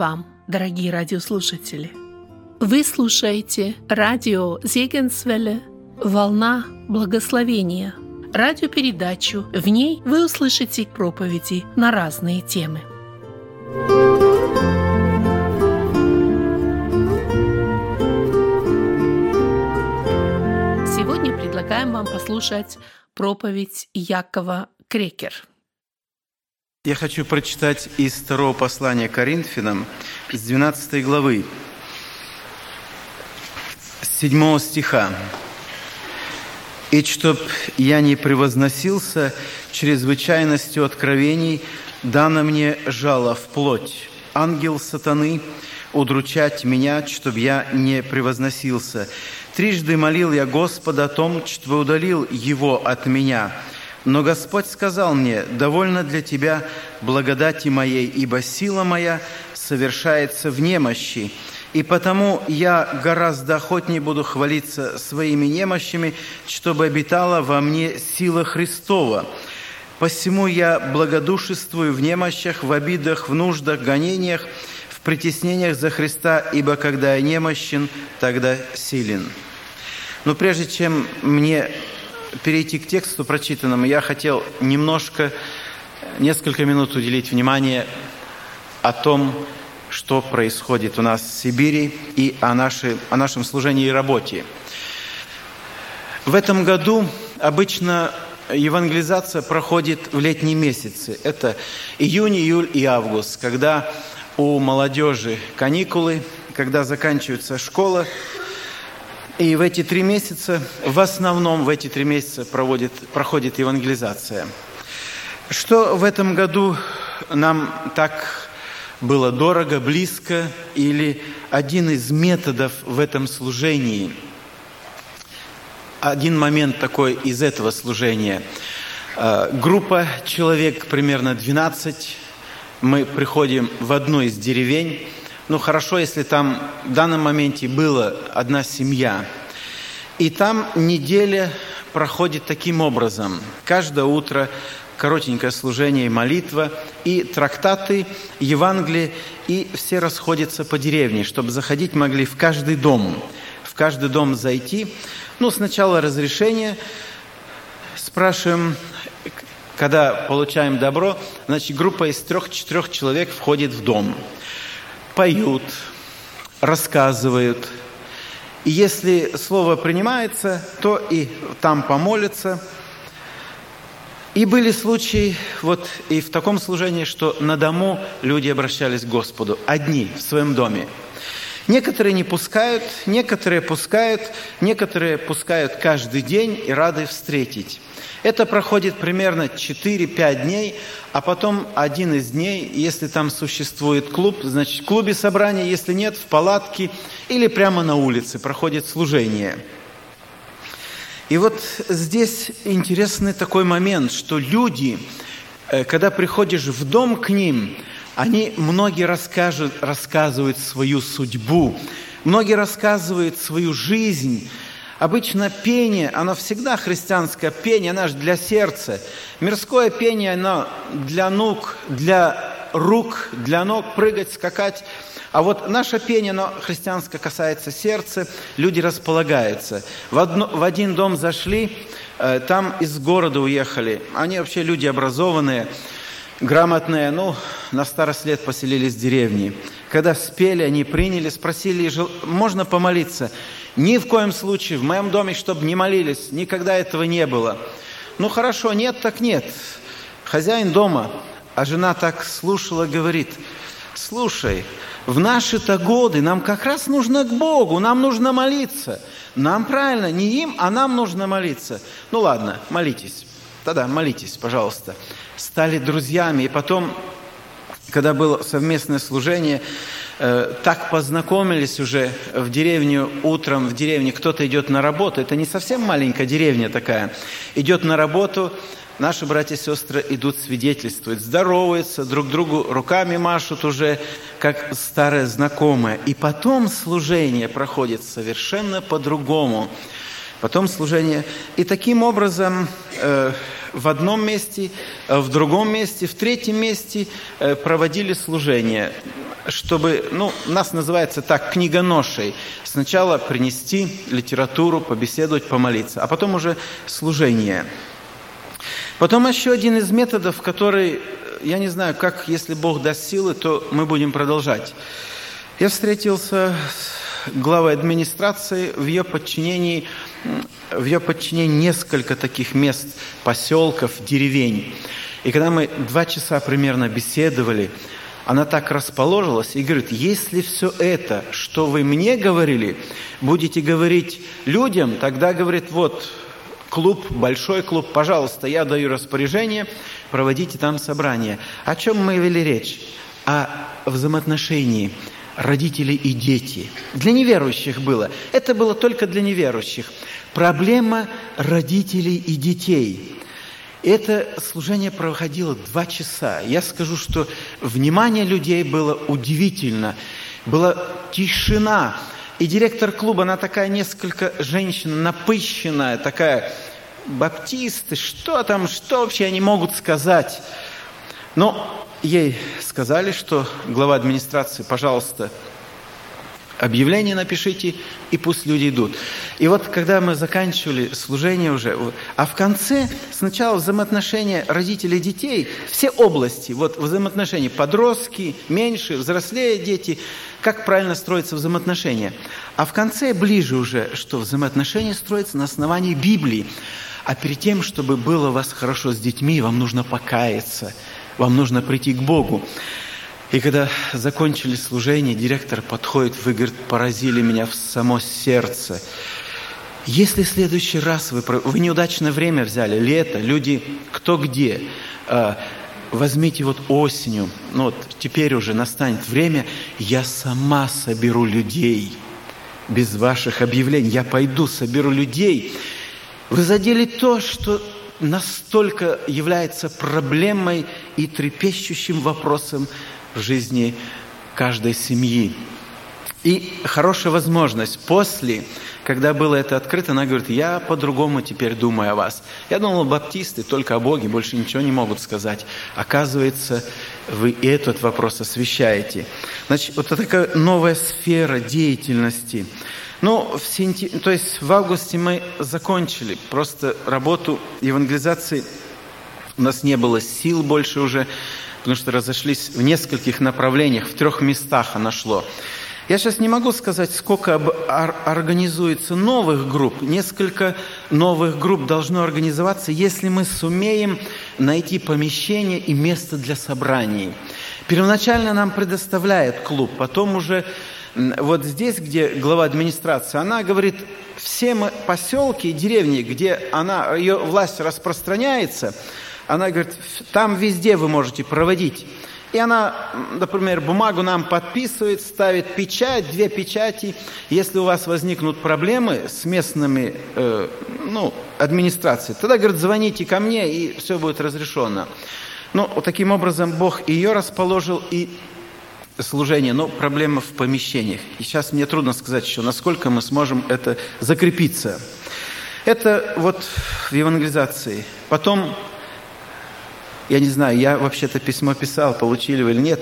Вам, дорогие радиослушатели! Вы слушаете радио Зегенсвелле «Волна благословения» радиопередачу. В ней вы услышите проповеди на разные темы. Сегодня предлагаем вам послушать проповедь Якова Крекер. Я хочу прочитать из второго послания Коринфянам, с 12 главы, с 7 стиха. «И чтоб я не превозносился чрезвычайностью откровений, дано мне жало в плоть, ангел сатаны, удручать меня, чтоб я не превозносился. Трижды молил я Господа о том, чтобы удалил его от меня. Но Господь сказал мне, довольно для тебя благодати моей, ибо сила моя совершается в немощи. И потому я гораздо охотнее буду хвалиться своими немощами, чтобы обитала во мне сила Христова. Посему я благодушествую в немощах, в обидах, в нуждах, гонениях, в притеснениях за Христа, ибо когда я немощен, тогда силен». Но прежде чем мне перейти к тексту прочитанному, я хотел немножко, несколько минут уделить внимание о том, что происходит у нас в Сибири и о, нашей, о нашем служении и работе. В этом году обычно евангелизация проходит в летние месяцы. Это июнь, июль и август, когда у молодежи каникулы, когда заканчивается школа, и в эти три месяца, в основном в эти три месяца проводит, проходит евангелизация. Что в этом году нам так было дорого, близко, или один из методов в этом служении, один момент такой из этого служения. Э, группа человек, примерно 12, мы приходим в одну из деревень, ну, хорошо, если там в данном моменте была одна семья. И там неделя проходит таким образом. Каждое утро коротенькое служение и молитва, и трактаты, Евангелие, и все расходятся по деревне, чтобы заходить могли в каждый дом. В каждый дом зайти. Ну, сначала разрешение, спрашиваем, когда получаем добро, значит, группа из трех-четырех человек входит в дом поют, рассказывают. И если слово принимается, то и там помолятся. И были случаи, вот и в таком служении, что на дому люди обращались к Господу, одни, в своем доме. Некоторые не пускают, некоторые пускают, некоторые пускают каждый день и рады встретить. Это проходит примерно 4-5 дней, а потом один из дней, если там существует клуб, значит в клубе собрания, если нет, в палатке или прямо на улице проходит служение. И вот здесь интересный такой момент, что люди, э, когда приходишь в дом к ним, они многие расскажут, рассказывают свою судьбу, многие рассказывают свою жизнь, Обычно пение, оно всегда христианское пение, оно же для сердца. Мирское пение, оно для ног, для рук, для ног, прыгать, скакать. А вот наше пение, оно христианское касается сердца, люди располагаются. В, одно, в один дом зашли, э, там из города уехали. Они вообще люди образованные, грамотные, ну, на старость лет поселились в деревне. Когда спели, они приняли, спросили, можно помолиться? Ни в коем случае в моем доме, чтобы не молились, никогда этого не было. Ну хорошо, нет, так нет. Хозяин дома, а жена так слушала, говорит, слушай, в наши-то годы нам как раз нужно к Богу, нам нужно молиться. Нам правильно, не им, а нам нужно молиться. Ну ладно, молитесь. Тогда молитесь, пожалуйста. Стали друзьями, и потом, когда было совместное служение, Э, так познакомились уже в деревню утром, в деревне кто-то идет на работу, это не совсем маленькая деревня такая, идет на работу, наши братья и сестры идут свидетельствовать, здороваются, друг другу руками машут уже, как старые знакомые. И потом служение проходит совершенно по-другому. Потом служение. И таким образом э, в одном месте, в другом месте, в третьем месте проводили служение чтобы, ну, нас называется так, книгоношей. Сначала принести литературу, побеседовать, помолиться, а потом уже служение. Потом еще один из методов, который, я не знаю, как, если Бог даст силы, то мы будем продолжать. Я встретился с главой администрации, в ее подчинении, в ее подчинении несколько таких мест, поселков, деревень. И когда мы два часа примерно беседовали, она так расположилась и говорит, если все это, что вы мне говорили, будете говорить людям, тогда, говорит, вот клуб, большой клуб, пожалуйста, я даю распоряжение, проводите там собрание. О чем мы вели речь? О взаимоотношении родителей и дети. Для неверующих было. Это было только для неверующих. Проблема родителей и детей. Это служение проходило два часа. Я скажу, что внимание людей было удивительно. Была тишина. И директор клуба, она такая несколько женщина напыщенная, такая, баптисты, что там, что вообще они могут сказать? Но ей сказали, что глава администрации, пожалуйста, объявление напишите, и пусть люди идут. И вот когда мы заканчивали служение уже, а в конце сначала взаимоотношения родителей детей, все области, вот взаимоотношения подростки, меньше, взрослее дети, как правильно строятся взаимоотношения. А в конце ближе уже, что взаимоотношения строятся на основании Библии. А перед тем, чтобы было у вас хорошо с детьми, вам нужно покаяться, вам нужно прийти к Богу. И когда закончили служение, директор подходит, вы, говорит, поразили меня в само сердце. Если в следующий раз вы, вы неудачное время взяли, лето, люди кто где, а, возьмите вот осенью, ну вот теперь уже настанет время, я сама соберу людей без ваших объявлений. Я пойду, соберу людей. Вы задели то, что настолько является проблемой и трепещущим вопросом в жизни каждой семьи. И хорошая возможность после, когда было это открыто, она говорит, я по-другому теперь думаю о вас. Я думал, баптисты только о Боге, больше ничего не могут сказать. Оказывается, вы этот вопрос освещаете. Значит, вот такая новая сфера деятельности. Ну, в сентя... то есть в августе мы закончили просто работу евангелизации. У нас не было сил больше уже потому что разошлись в нескольких направлениях, в трех местах она шло. Я сейчас не могу сказать, сколько организуется новых групп. Несколько новых групп должно организоваться, если мы сумеем найти помещение и место для собраний. Первоначально нам предоставляет клуб, потом уже вот здесь, где глава администрации, она говорит, все мы поселки и деревни, где она, ее власть распространяется – она говорит, там везде вы можете проводить. И она, например, бумагу нам подписывает, ставит печать, две печати. Если у вас возникнут проблемы с местными э, ну, администрацией, тогда, говорит, звоните ко мне, и все будет разрешено. Ну, вот таким образом Бог ее расположил, и служение, но проблема в помещениях. И сейчас мне трудно сказать еще, насколько мы сможем это закрепиться. Это вот в евангелизации. Потом я не знаю, я вообще-то письмо писал, получили вы или нет.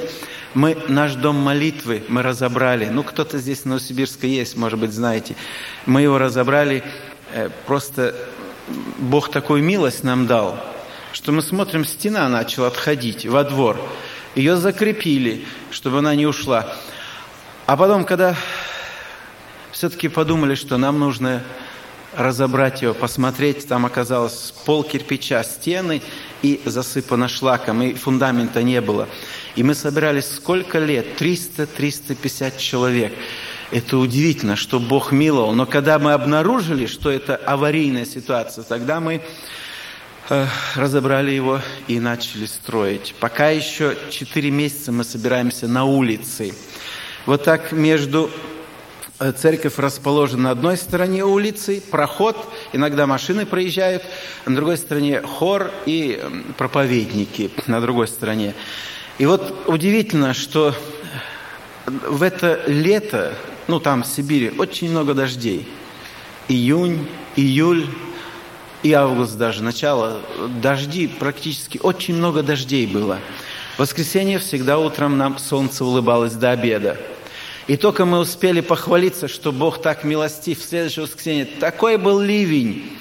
Мы наш дом молитвы мы разобрали. Ну, кто-то здесь в Новосибирске есть, может быть, знаете. Мы его разобрали. Э, просто Бог такую милость нам дал, что мы смотрим, стена начала отходить во двор. Ее закрепили, чтобы она не ушла. А потом, когда все-таки подумали, что нам нужно разобрать его, посмотреть, там оказалось пол кирпича, стены – и засыпано шлаком, и фундамента не было. И мы собирались сколько лет? 300-350 человек. Это удивительно, что Бог миловал. Но когда мы обнаружили, что это аварийная ситуация, тогда мы э, разобрали его и начали строить. Пока еще 4 месяца мы собираемся на улице. Вот так между церковь расположена на одной стороне улицы, проход, иногда машины проезжают, на другой стороне хор и проповедники на другой стороне. И вот удивительно, что в это лето, ну там в Сибири, очень много дождей. Июнь, июль, и август даже, начало, дожди, практически очень много дождей было. В воскресенье всегда утром нам солнце улыбалось до обеда. И только мы успели похвалиться, что Бог так милостив в следующее воскресенье. Такой был ливень.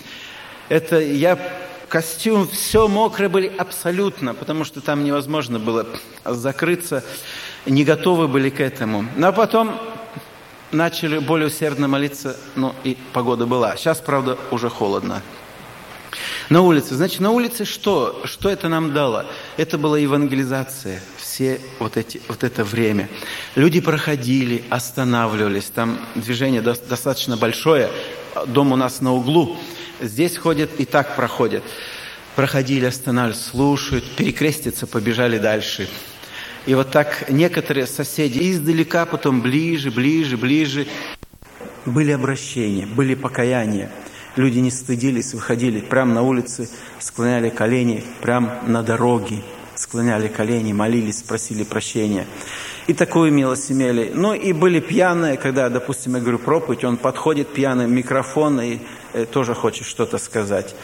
Это я костюм, все мокрые были абсолютно, потому что там невозможно было закрыться, не готовы были к этому. Но потом начали более усердно молиться, ну и погода была. Сейчас, правда, уже холодно. На улице. Значит, на улице что? Что это нам дало? Это была евангелизация. Все вот, эти, вот это время. Люди проходили, останавливались. Там движение достаточно большое. Дом у нас на углу. Здесь ходят и так проходят. Проходили, останавливались, слушают, перекрестятся, побежали дальше. И вот так некоторые соседи издалека, потом ближе, ближе, ближе. Были обращения, были покаяния. Люди не стыдились, выходили прямо на улице, склоняли колени, прямо на дороге, склоняли колени, молились, просили прощения. И такую милость имели. Ну и были пьяные, когда, допустим, я говорю проповедь, он подходит пьяный, микрофон и э, тоже хочет что-то сказать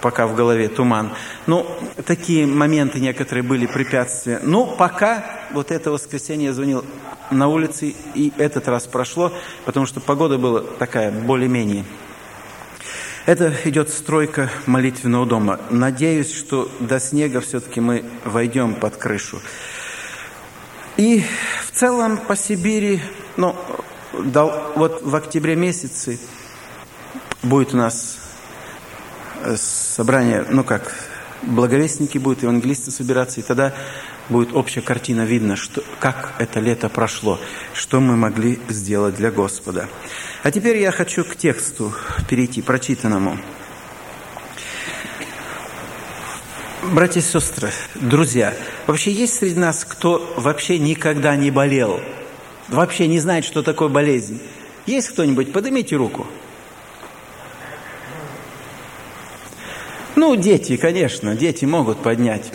пока в голове туман. Ну, такие моменты некоторые были препятствия. Ну, пока вот это воскресенье я звонил на улице, и этот раз прошло, потому что погода была такая более-менее это идет стройка молитвенного дома. Надеюсь, что до снега все-таки мы войдем под крышу. И в целом по Сибири, ну, вот в октябре месяце будет у нас э, собрание, ну как, благовестники будут, евангелисты собираться, и тогда будет общая картина видно, что, как это лето прошло, что мы могли сделать для Господа. А теперь я хочу к тексту перейти, прочитанному. Братья и сестры, друзья, вообще есть среди нас, кто вообще никогда не болел, вообще не знает, что такое болезнь? Есть кто-нибудь? Поднимите руку. Ну, дети, конечно, дети могут поднять.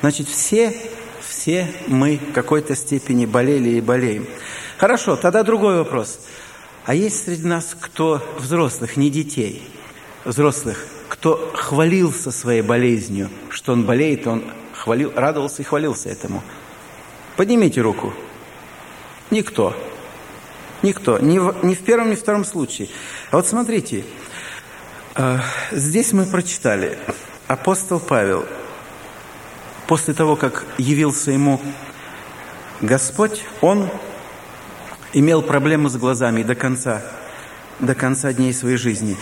Значит, все, все мы в какой-то степени болели и болеем. Хорошо, тогда другой вопрос. А есть среди нас кто взрослых, не детей, взрослых, кто хвалился своей болезнью, что он болеет, он хвалил, радовался и хвалился этому? Поднимите руку. Никто. Никто. Ни в, ни в первом, ни в втором случае. А вот смотрите, э, здесь мы прочитали. Апостол Павел, после того, как явился ему Господь, он имел проблемы с глазами до конца, до конца дней своей жизни.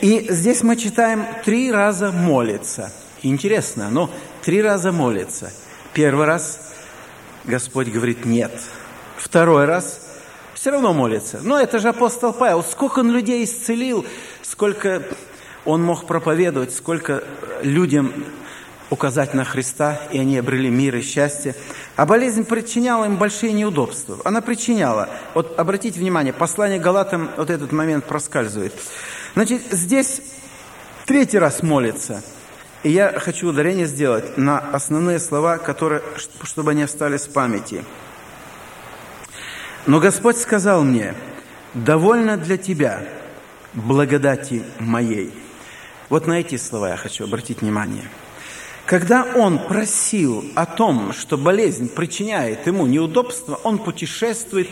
И здесь мы читаем три раза молится. Интересно, но три раза молится. Первый раз Господь говорит нет. Второй раз все равно молится. Но это же апостол Павел. Сколько он людей исцелил, сколько он мог проповедовать, сколько людям указать на Христа, и они обрели мир и счастье. А болезнь причиняла им большие неудобства. Она причиняла. Вот обратите внимание, послание Галатам вот этот момент проскальзывает. Значит, здесь третий раз молится. И я хочу ударение сделать на основные слова, которые, чтобы они остались в памяти. Но Господь сказал мне, довольно для тебя благодати моей. Вот на эти слова я хочу обратить внимание – когда он просил о том, что болезнь причиняет ему неудобства, он путешествует,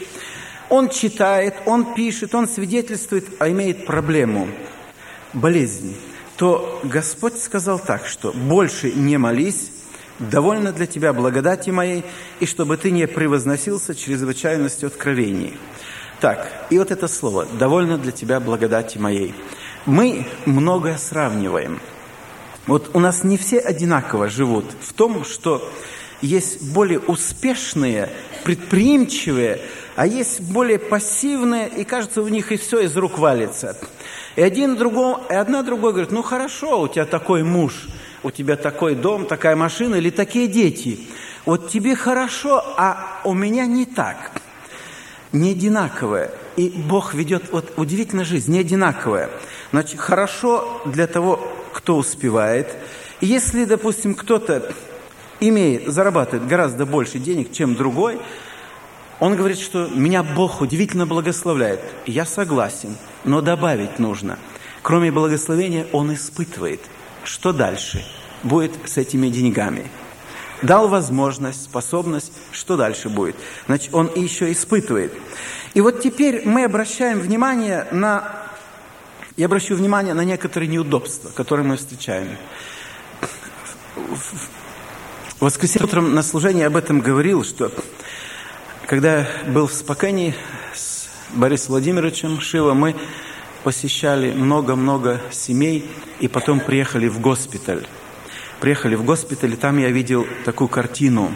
он читает, он пишет, он свидетельствует, а имеет проблему – болезнь, то Господь сказал так, что «больше не молись, довольно для тебя благодати моей, и чтобы ты не превозносился чрезвычайностью откровений». Так, и вот это слово «довольно для тебя благодати моей». Мы многое сравниваем – вот у нас не все одинаково живут в том, что есть более успешные, предприимчивые, а есть более пассивные, и кажется, у них и все из рук валится. И один другому, и одна другой говорит, ну хорошо, у тебя такой муж, у тебя такой дом, такая машина или такие дети. Вот тебе хорошо, а у меня не так. Не одинаковое. И Бог ведет, вот удивительно жизнь, не одинаковая. Значит, хорошо для того, кто успевает. Если, допустим, кто-то имеет, зарабатывает гораздо больше денег, чем другой, он говорит, что меня Бог удивительно благословляет. Я согласен, но добавить нужно. кроме благословения, он испытывает, что дальше будет с этими деньгами. Дал возможность, способность, что дальше будет. Значит, он еще испытывает. И вот теперь мы обращаем внимание на... Я обращу внимание на некоторые неудобства, которые мы встречаем. В воскресенье утром на служении об этом говорил, что когда был в Спокане с Борисом Владимировичем Шива, мы посещали много-много семей и потом приехали в госпиталь. Приехали в госпиталь, и там я видел такую картину,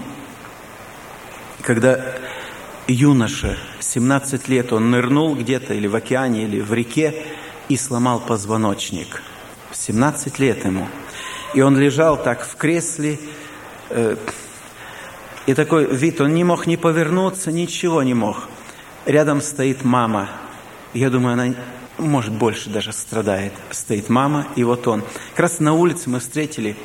когда юноша, 17 лет, он нырнул где-то или в океане, или в реке и сломал позвоночник. 17 лет ему. И он лежал так в кресле, Э, и такой вид, он не мог ни повернуться, ничего не мог. Рядом стоит мама. Я думаю, она, может, больше даже страдает. Стоит мама, и вот он. Как раз на улице мы встретили,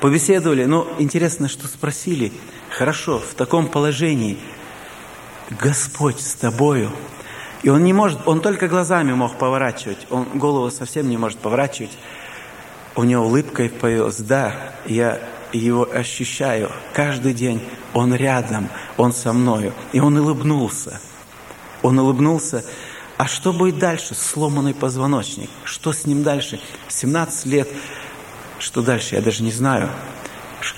побеседовали. Ну, интересно, что спросили. Хорошо, в таком положении Господь с тобою. И он не может, он только глазами мог поворачивать. Он голову совсем не может поворачивать. У него улыбкой появилась. Да, я его ощущаю каждый день. Он рядом, он со мною. И он улыбнулся. Он улыбнулся. А что будет дальше? Сломанный позвоночник. Что с ним дальше? 17 лет. Что дальше? Я даже не знаю.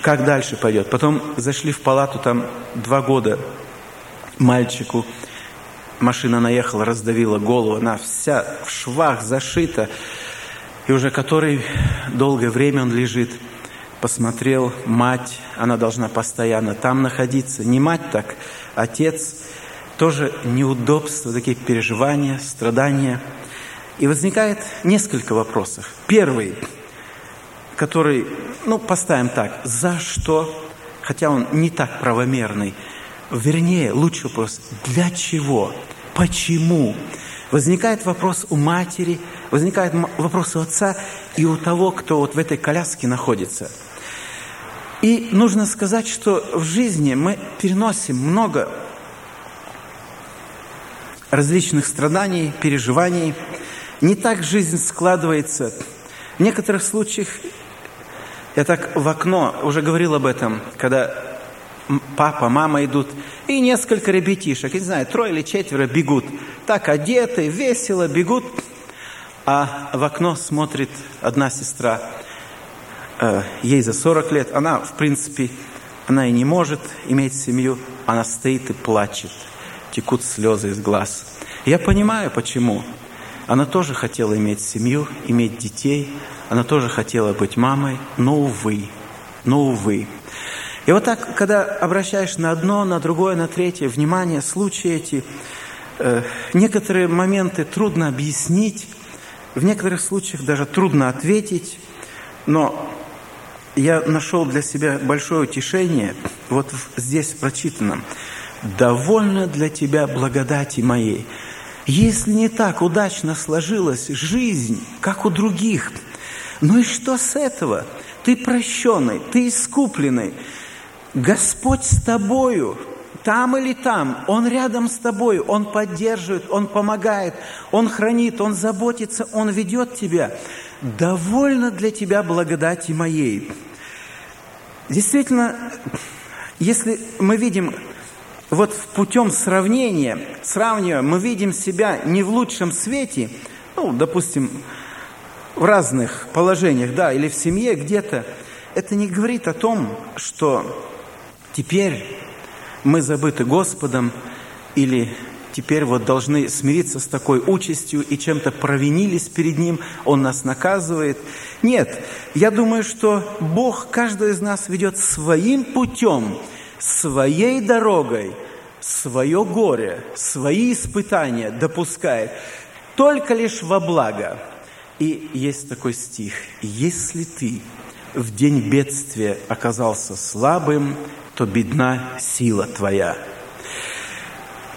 Как дальше пойдет? Потом зашли в палату, там два года мальчику. Машина наехала, раздавила голову. Она вся в швах зашита. И уже который долгое время он лежит – посмотрел, мать, она должна постоянно там находиться. Не мать так, отец. Тоже неудобства, такие переживания, страдания. И возникает несколько вопросов. Первый, который, ну, поставим так, за что, хотя он не так правомерный, вернее, лучший вопрос, для чего, почему? Возникает вопрос у матери, возникает вопрос у отца и у того, кто вот в этой коляске находится – и нужно сказать, что в жизни мы переносим много различных страданий, переживаний. Не так жизнь складывается. В некоторых случаях, я так в окно уже говорил об этом, когда папа, мама идут, и несколько ребятишек, не знаю, трое или четверо бегут. Так одеты, весело бегут, а в окно смотрит одна сестра – Э, ей за 40 лет, она, в принципе, она и не может иметь семью, она стоит и плачет, текут слезы из глаз. Я понимаю, почему. Она тоже хотела иметь семью, иметь детей, она тоже хотела быть мамой, но увы, но увы. И вот так, когда обращаешь на одно, на другое, на третье внимание, случаи эти, э, некоторые моменты трудно объяснить, в некоторых случаях даже трудно ответить, но я нашел для себя большое утешение вот здесь прочитанном. «Довольно для тебя благодати моей». Если не так удачно сложилась жизнь, как у других, ну и что с этого? Ты прощенный, ты искупленный. Господь с тобою, там или там, Он рядом с тобой, Он поддерживает, Он помогает, Он хранит, Он заботится, Он ведет тебя. Довольно для тебя благодати моей. Действительно, если мы видим вот путем сравнения, сравнивая, мы видим себя не в лучшем свете, ну, допустим, в разных положениях, да, или в семье где-то, это не говорит о том, что теперь мы забыты Господом или теперь вот должны смириться с такой участью и чем-то провинились перед Ним, Он нас наказывает. Нет, я думаю, что Бог каждого из нас ведет своим путем, своей дорогой, свое горе, свои испытания допускает только лишь во благо. И есть такой стих. «Если ты в день бедствия оказался слабым, то бедна сила твоя».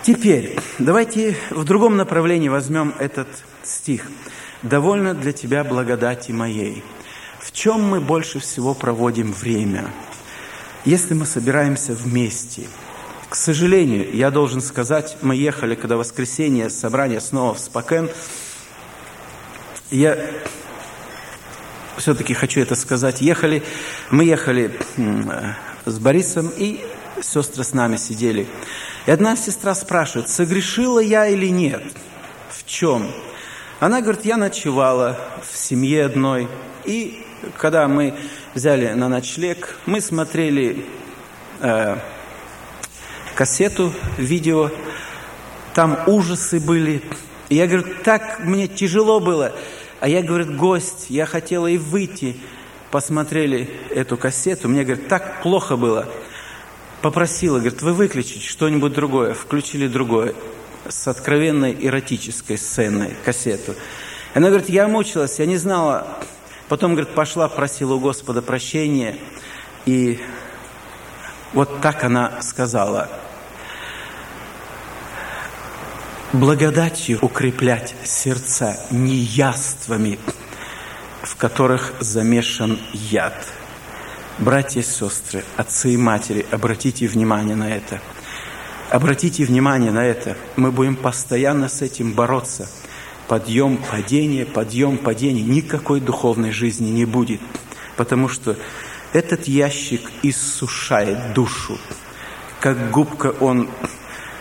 Теперь давайте в другом направлении возьмем этот стих. «Довольно для тебя благодати моей». В чем мы больше всего проводим время? Если мы собираемся вместе. К сожалению, я должен сказать, мы ехали, когда воскресенье собрание снова в Спокен, Я все-таки хочу это сказать. Ехали, мы ехали с Борисом, и сестры с нами сидели. И одна сестра спрашивает, согрешила я или нет? В чем? Она говорит, я ночевала в семье одной. И когда мы взяли на ночлег, мы смотрели э, кассету, видео, там ужасы были. И я говорю, так мне тяжело было. А я, говорит, гость, я хотела и выйти. Посмотрели эту кассету, мне, говорит, так плохо было. Попросила, говорит, вы выключите что-нибудь другое. Включили другое с откровенной эротической сценой кассету. Она говорит, я мучилась, я не знала. Потом, говорит, пошла, просила у Господа прощения. И вот так она сказала – благодатью укреплять сердца неяствами, в которых замешан яд. Братья и сестры, отцы и матери, обратите внимание на это. Обратите внимание на это. Мы будем постоянно с этим бороться. Подъем, падение, подъем, падение. Никакой духовной жизни не будет. Потому что этот ящик иссушает душу. Как губка он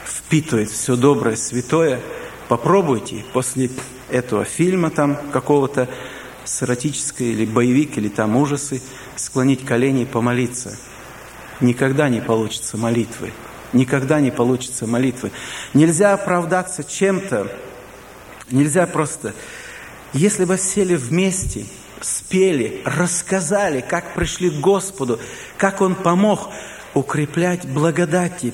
впитывает все доброе, святое, попробуйте после этого фильма там какого-то с эротической или боевик, или там ужасы, склонить колени и помолиться. Никогда не получится молитвы. Никогда не получится молитвы. Нельзя оправдаться чем-то. Нельзя просто... Если бы сели вместе, спели, рассказали, как пришли к Господу, как Он помог, укреплять благодати.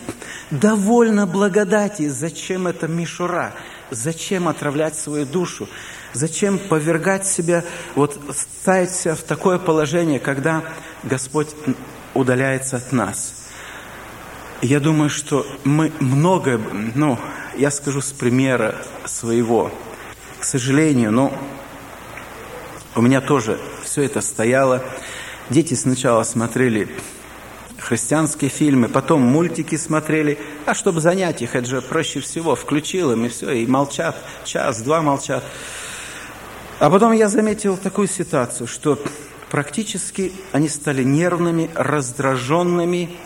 Довольно благодати. Зачем это мишура? Зачем отравлять свою душу? Зачем повергать себя, вот ставить себя в такое положение, когда Господь удаляется от нас? Я думаю, что мы много, ну, я скажу с примера своего. К сожалению, но у меня тоже все это стояло. Дети сначала смотрели христианские фильмы, потом мультики смотрели. А чтобы занять их, это же проще всего. Включил им и все, и молчат. Час-два молчат. А потом я заметил такую ситуацию, что практически они стали нервными, раздраженными.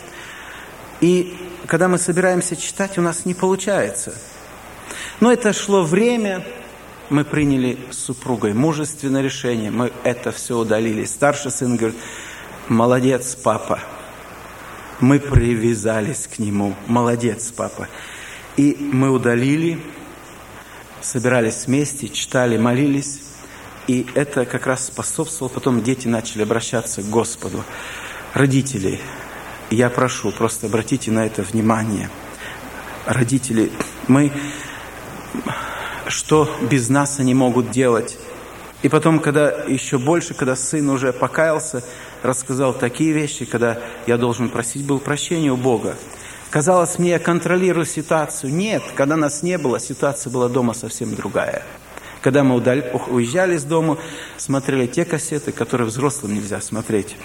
И когда мы собираемся читать, у нас не получается. Но это шло время, мы приняли с супругой мужественное решение, мы это все удалили. Старший сын говорит, молодец, папа, мы привязались к нему. Молодец, папа. И мы удалили, собирались вместе, читали, молились. И это как раз способствовало, потом дети начали обращаться к Господу. Родители, я прошу, просто обратите на это внимание. Родители, мы, что без нас они могут делать? И потом, когда еще больше, когда сын уже покаялся, рассказал такие вещи, когда я должен просить был прощения у Бога. Казалось мне, я контролирую ситуацию. Нет, когда нас не было, ситуация была дома совсем другая. Когда мы уезжали из дома, смотрели те кассеты, которые взрослым нельзя смотреть.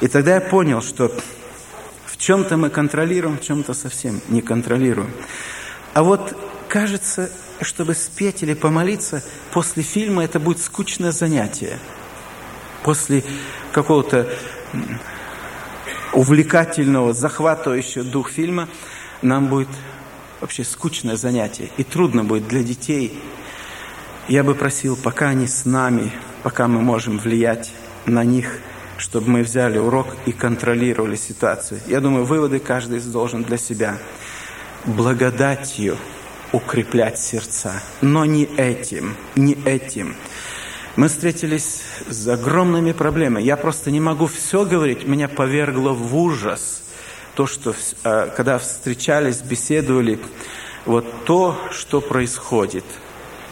И тогда я понял, что в чем-то мы контролируем, в чем-то совсем не контролируем. А вот кажется, чтобы спеть или помолиться, после фильма это будет скучное занятие. После какого-то увлекательного, захватывающего дух фильма нам будет вообще скучное занятие. И трудно будет для детей. Я бы просил, пока они с нами, пока мы можем влиять на них, чтобы мы взяли урок и контролировали ситуацию. Я думаю, выводы каждый должен для себя. Благодатью укреплять сердца. Но не этим, не этим. Мы встретились с огромными проблемами. Я просто не могу все говорить. Меня повергло в ужас то, что а, когда встречались, беседовали, вот то, что происходит.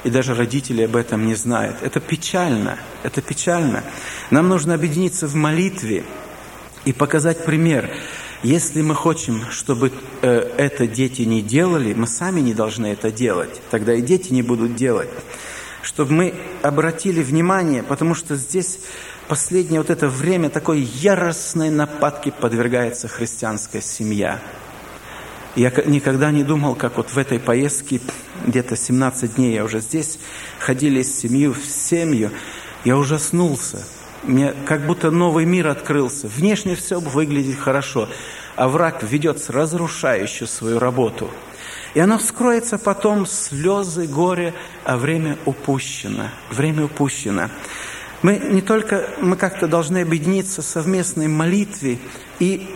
И даже родители об этом не знают. Это печально. Это печально. Нам нужно объединиться в молитве и показать пример. Если мы хотим, чтобы э, это дети не делали, мы сами не должны это делать. Тогда и дети не будут делать. Чтобы мы обратили внимание, потому что здесь последнее вот это время такой яростной нападки подвергается христианская семья. Я никогда не думал, как вот в этой поездке, где-то 17 дней я уже здесь, ходили с семью в семью, я ужаснулся. Мне как будто новый мир открылся. Внешне все выглядит хорошо, а враг ведет разрушающую свою работу. И оно вскроется потом слезы, горе, а время упущено. Время упущено. Мы не только, мы как-то должны объединиться в совместной молитве и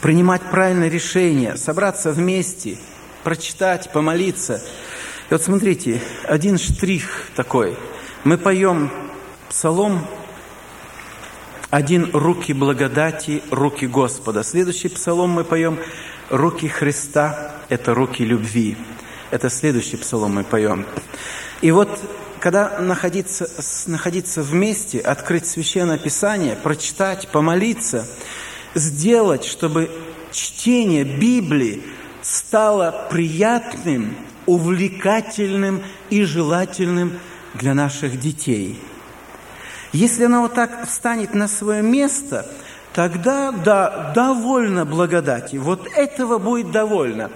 принимать правильное решение, собраться вместе, прочитать, помолиться. И вот смотрите, один штрих такой. Мы поем псалом один «Руки благодати, руки Господа». Следующий псалом мы поем «Руки Христа» – это руки любви. Это следующий псалом мы поем. И вот когда находиться, находиться вместе, открыть Священное Писание, прочитать, помолиться – сделать, чтобы чтение Библии стало приятным, увлекательным и желательным для наших детей. Если оно вот так встанет на свое место, тогда, да, довольно благодати. Вот этого будет довольно.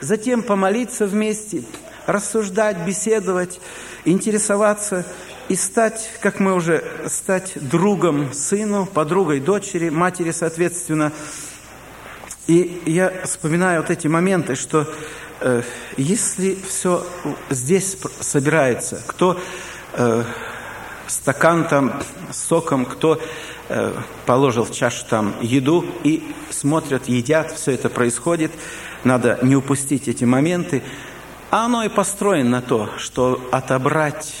Затем помолиться вместе, рассуждать, беседовать, интересоваться и стать, как мы уже, стать другом сыну, подругой дочери, матери, соответственно. И я вспоминаю вот эти моменты, что э, если все здесь собирается, кто э, стакан там с соком, кто э, положил в чашу там еду и смотрят, едят, все это происходит, надо не упустить эти моменты. А оно и построено на то, что отобрать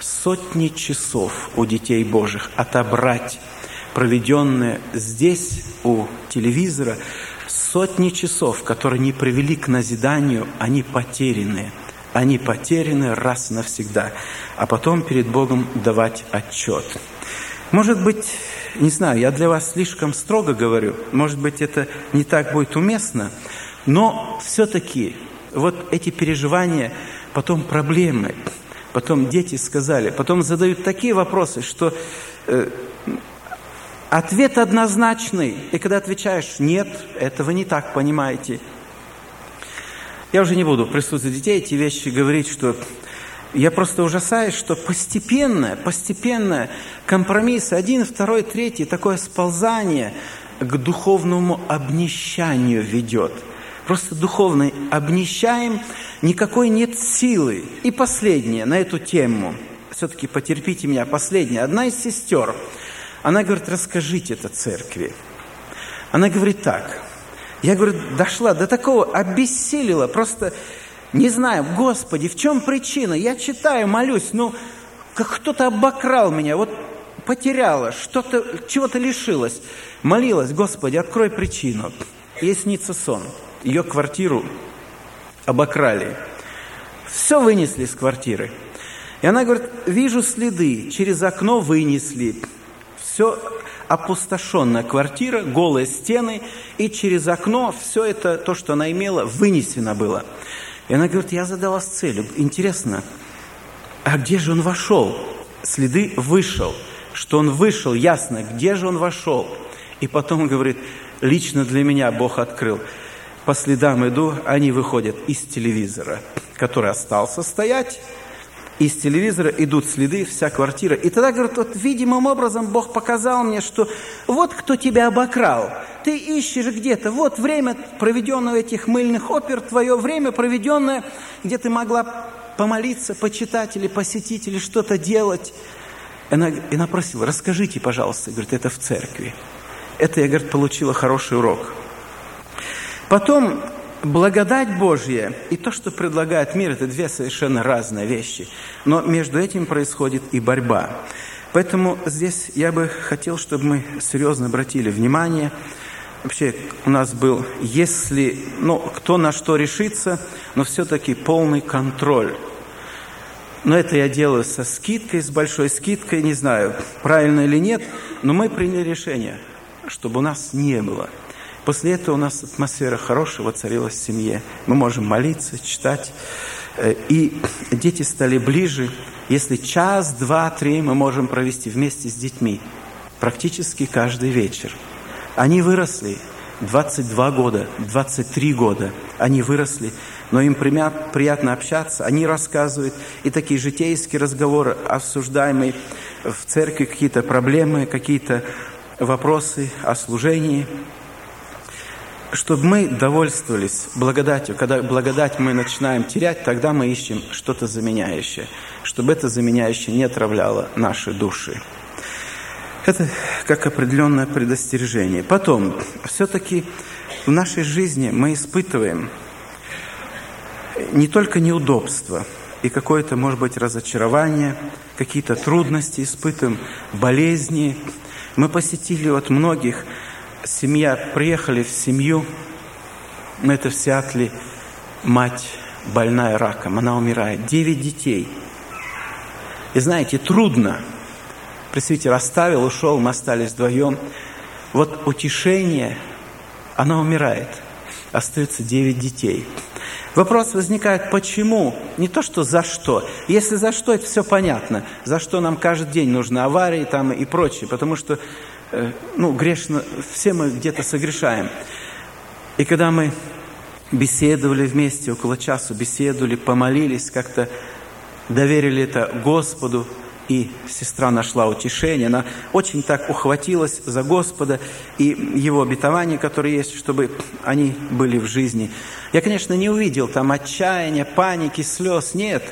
сотни часов у детей Божьих, отобрать проведенные здесь у телевизора, сотни часов, которые не привели к назиданию, они потеряны. Они потеряны раз навсегда, а потом перед Богом давать отчет. Может быть, не знаю, я для вас слишком строго говорю, может быть, это не так будет уместно, но все-таки вот эти переживания, потом проблемы, потом дети сказали, потом задают такие вопросы, что э, ответ однозначный. И когда отвечаешь «нет», этого не так, понимаете. Я уже не буду в присутствии детей эти вещи говорить, что я просто ужасаюсь, что постепенно, постепенно компромисс, один, второй, третий, такое сползание к духовному обнищанию ведет – просто духовно обнищаем, никакой нет силы. И последнее на эту тему, все-таки потерпите меня, последнее. Одна из сестер, она говорит, расскажите это церкви. Она говорит так, я, говорю, дошла до такого, обессилила, просто не знаю, Господи, в чем причина? Я читаю, молюсь, ну, как кто-то обокрал меня, вот потеряла, что-то, чего-то лишилась. Молилась, Господи, открой причину. Ей снится сон ее квартиру обокрали. Все вынесли из квартиры. И она говорит, вижу следы, через окно вынесли. Все опустошенная квартира, голые стены, и через окно все это, то, что она имела, вынесено было. И она говорит, я задалась целью. Интересно, а где же он вошел? Следы вышел. Что он вышел, ясно, где же он вошел? И потом говорит, лично для меня Бог открыл по следам иду, они выходят из телевизора, который остался стоять. Из телевизора идут следы, вся квартира. И тогда, говорит, вот видимым образом Бог показал мне, что вот кто тебя обокрал. Ты ищешь где-то, вот время, проведенное этих мыльных опер, твое время, проведенное, где ты могла помолиться, почитать или посетить, или что-то делать. Она, она просила, расскажите, пожалуйста, говорит, это в церкви. Это я, говорит, получила хороший урок. Потом благодать Божья и то, что предлагает мир, это две совершенно разные вещи. Но между этим происходит и борьба. Поэтому здесь я бы хотел, чтобы мы серьезно обратили внимание. Вообще у нас был, если, ну, кто на что решится, но все-таки полный контроль. Но это я делаю со скидкой, с большой скидкой, не знаю, правильно или нет, но мы приняли решение, чтобы у нас не было – После этого у нас атмосфера хорошая воцарилась в семье. Мы можем молиться, читать. Э, и дети стали ближе. Если час, два, три мы можем провести вместе с детьми. Практически каждый вечер. Они выросли. 22 года, 23 года. Они выросли, но им приятно общаться. Они рассказывают и такие житейские разговоры, обсуждаемые в церкви какие-то проблемы, какие-то вопросы о служении. Чтобы мы довольствовались благодатью. Когда благодать мы начинаем терять, тогда мы ищем что-то заменяющее. Чтобы это заменяющее не отравляло наши души. Это как определенное предостережение. Потом, все-таки в нашей жизни мы испытываем не только неудобства и какое-то, может быть, разочарование, какие-то трудности испытываем, болезни. Мы посетили вот многих, семья, приехали в семью, мы это в Сиатле, мать больная раком, она умирает, девять детей. И знаете, трудно – Пресвитер оставил, ушел, мы остались вдвоем. Вот утешение, она умирает. Остается девять детей. Вопрос возникает, почему? Не то, что за что. Если за что, это все понятно. За что нам каждый день нужны аварии там и прочее. Потому что, ну, грешно, все мы где-то согрешаем. И когда мы беседовали вместе, около часу беседовали, помолились, как-то доверили это Господу, и сестра нашла утешение. Она очень так ухватилась за Господа и Его обетования, которые есть, чтобы они были в жизни. Я, конечно, не увидел там отчаяния, паники, слез. Нет.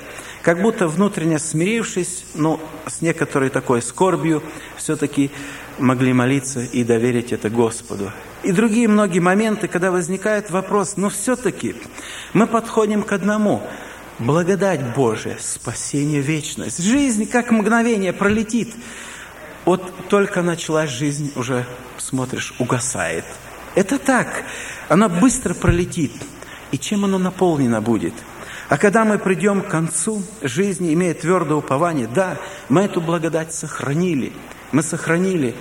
Как будто внутренне смирившись, но с некоторой такой скорбью, все-таки могли молиться и доверить это Господу. И другие многие моменты, когда возникает вопрос, но все-таки мы подходим к одному – Благодать Божия, спасение, вечность. Жизнь как мгновение пролетит. Вот только началась жизнь, уже смотришь, угасает. Это так. Она быстро пролетит. И чем она наполнена будет? А когда мы придем к концу жизни, имея твердое упование, да, мы эту благодать сохранили. Мы сохранили.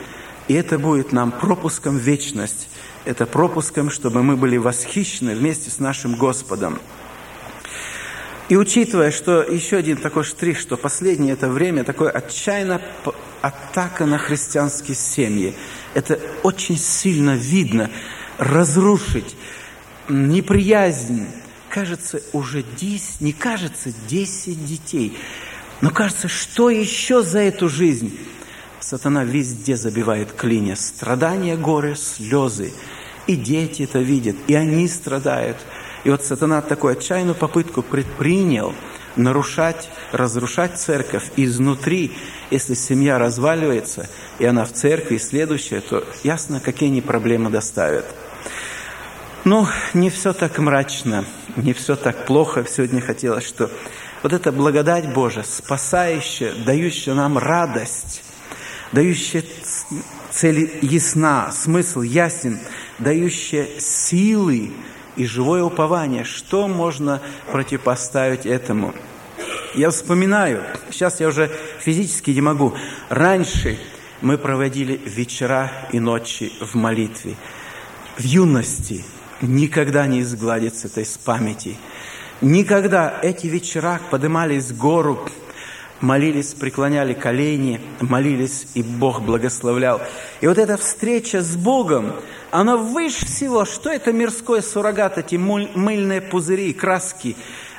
И это будет нам пропуском в вечность. Это пропуском, чтобы мы были восхищены вместе с нашим Господом. И учитывая, что еще один такой штрих, что последнее это время такое отчаянная атака на христианские семьи. Это очень сильно видно. Разрушить неприязнь. Кажется, уже 10, не кажется, 10 детей. Но кажется, что еще за эту жизнь? Сатана везде забивает клинья. Страдания, горы, слезы. И дети это видят, и они страдают – и вот сатана такую отчаянную попытку предпринял нарушать, разрушать церковь изнутри. Если семья разваливается, и она в церкви, следующая, то ясно, какие они проблемы доставят. Но не все так мрачно, не все так плохо. Сегодня хотелось, что вот эта благодать Божия, спасающая, дающая нам радость, дающая цель ясна, смысл ясен, дающая силы, и живое упование. Что можно противопоставить этому? Я вспоминаю, сейчас я уже физически не могу. Раньше мы проводили вечера и ночи в молитве. В юности никогда не изгладится это из памяти. Никогда эти вечера поднимались в гору, молились, преклоняли колени, молились, и Бог благословлял. И вот эта встреча с Богом, она выше всего. Что это мирской суррогат, эти мыльные пузыри, краски,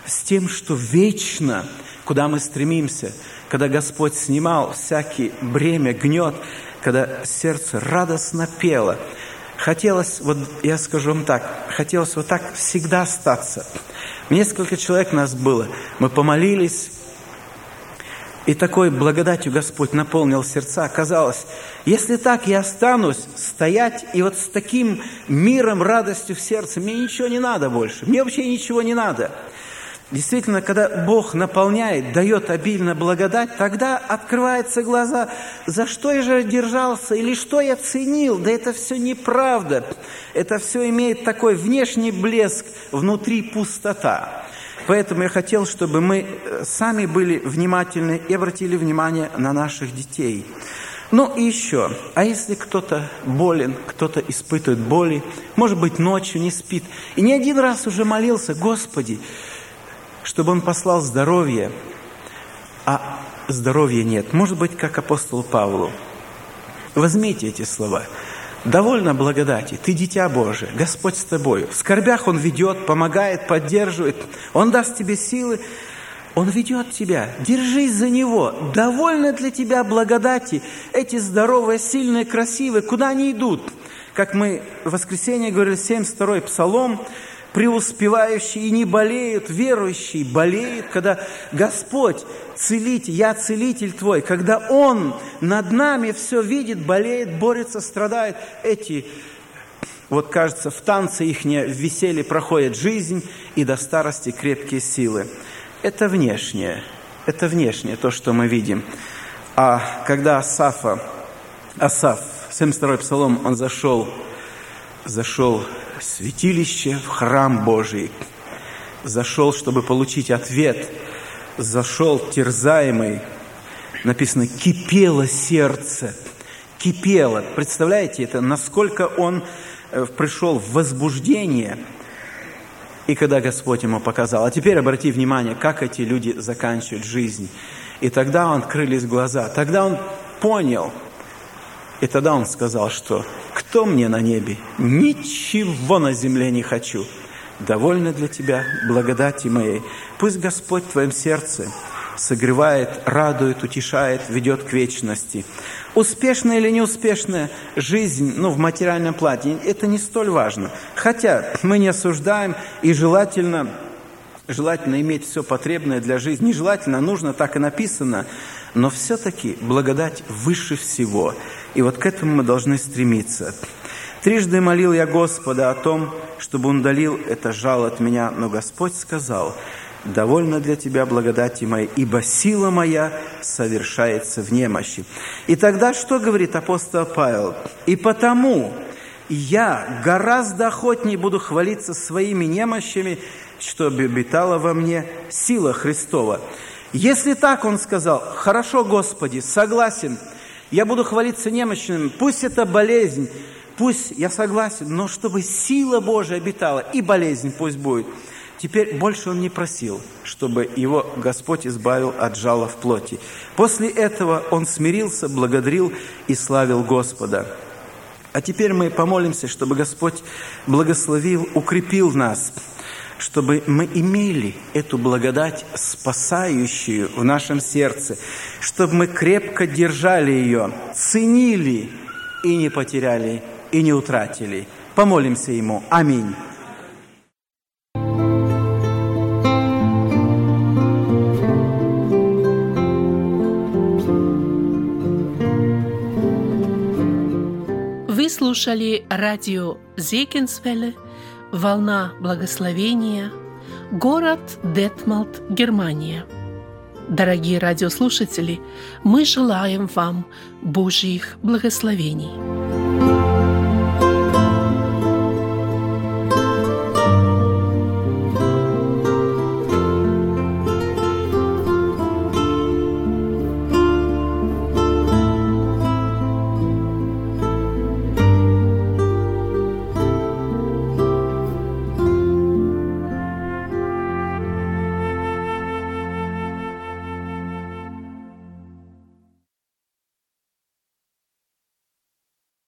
с тем, что вечно, куда мы стремимся, когда Господь снимал всякий бремя, гнет, когда сердце радостно пело. Хотелось, вот я скажу вам так, хотелось вот так всегда остаться. Несколько человек нас было. Мы помолились, и такой благодатью Господь наполнил сердца. Оказалось, если так я останусь стоять, и вот с таким миром, радостью в сердце, мне ничего не надо больше. Мне вообще ничего не надо. Действительно, когда Бог наполняет, дает обильно благодать, тогда открываются глаза, за что я же держался или что я ценил. Да это все неправда. Это все имеет такой внешний блеск, внутри пустота. Поэтому я хотел, чтобы мы э, сами были внимательны и обратили внимание на наших детей. Ну и еще, а если кто-то болен, кто-то испытывает боли, может быть, ночью не спит, и не один раз уже молился, Господи, чтобы Он послал здоровье, а здоровья нет. Может быть, как апостолу Павлу. Возьмите эти слова. Довольно благодати. Ты дитя Божие. Господь с тобой. В скорбях Он ведет, помогает, поддерживает. Он даст тебе силы. Он ведет тебя. Держись за Него. Довольно для тебя благодати. Эти здоровые, сильные, красивые. Куда они идут? Как мы в воскресенье говорили, 72-й псалом – преуспевающие и не болеют, верующие болеют, когда Господь целитель, я целитель твой, когда Он над нами все видит, болеет, борется, страдает. Эти, вот кажется, в танце их веселье проходит жизнь и до старости крепкие силы. Это внешнее, это внешнее, то, что мы видим. А когда Асафа, Асаф, 72-й псалом, он зашел, зашел святилище, в храм Божий. Зашел, чтобы получить ответ. Зашел терзаемый. Написано, кипело сердце. Кипело. Представляете это, насколько он э, пришел в возбуждение. И когда Господь ему показал. А теперь обрати внимание, как эти люди заканчивают жизнь. И тогда он открылись глаза. Тогда он понял. И тогда он сказал, что кто мне на небе? Ничего на земле не хочу. Довольно для тебя благодати моей. Пусть Господь в твоем сердце согревает, радует, утешает, ведет к вечности. Успешная или неуспешная жизнь ну, в материальном плане, это не столь важно. Хотя мы не осуждаем и желательно, желательно иметь все потребное для жизни. Нежелательно, нужно, так и написано. Но все-таки благодать выше всего – и вот к этому мы должны стремиться. Трижды молил я Господа о том, чтобы Он удалил это жало от меня, но Господь сказал, «Довольно для тебя благодати моей, ибо сила моя совершается в немощи». И тогда что говорит апостол Павел? «И потому я гораздо охотнее буду хвалиться своими немощами, чтобы обитала во мне сила Христова». Если так он сказал, «Хорошо, Господи, согласен», – я буду хвалиться немощным, пусть это болезнь, пусть, я согласен, но чтобы сила Божия обитала, и болезнь пусть будет. Теперь больше он не просил, чтобы его Господь избавил от жала в плоти. После этого он смирился, благодарил и славил Господа. А теперь мы помолимся, чтобы Господь благословил, укрепил нас – чтобы мы имели эту благодать, спасающую в нашем сердце, чтобы мы крепко держали ее, ценили и не потеряли, и не утратили. Помолимся Ему. Аминь. Вы слушали радио Зекинсвелле – Волна благословения. Город Детмалт, Германия. Дорогие радиослушатели, мы желаем вам Божьих благословений.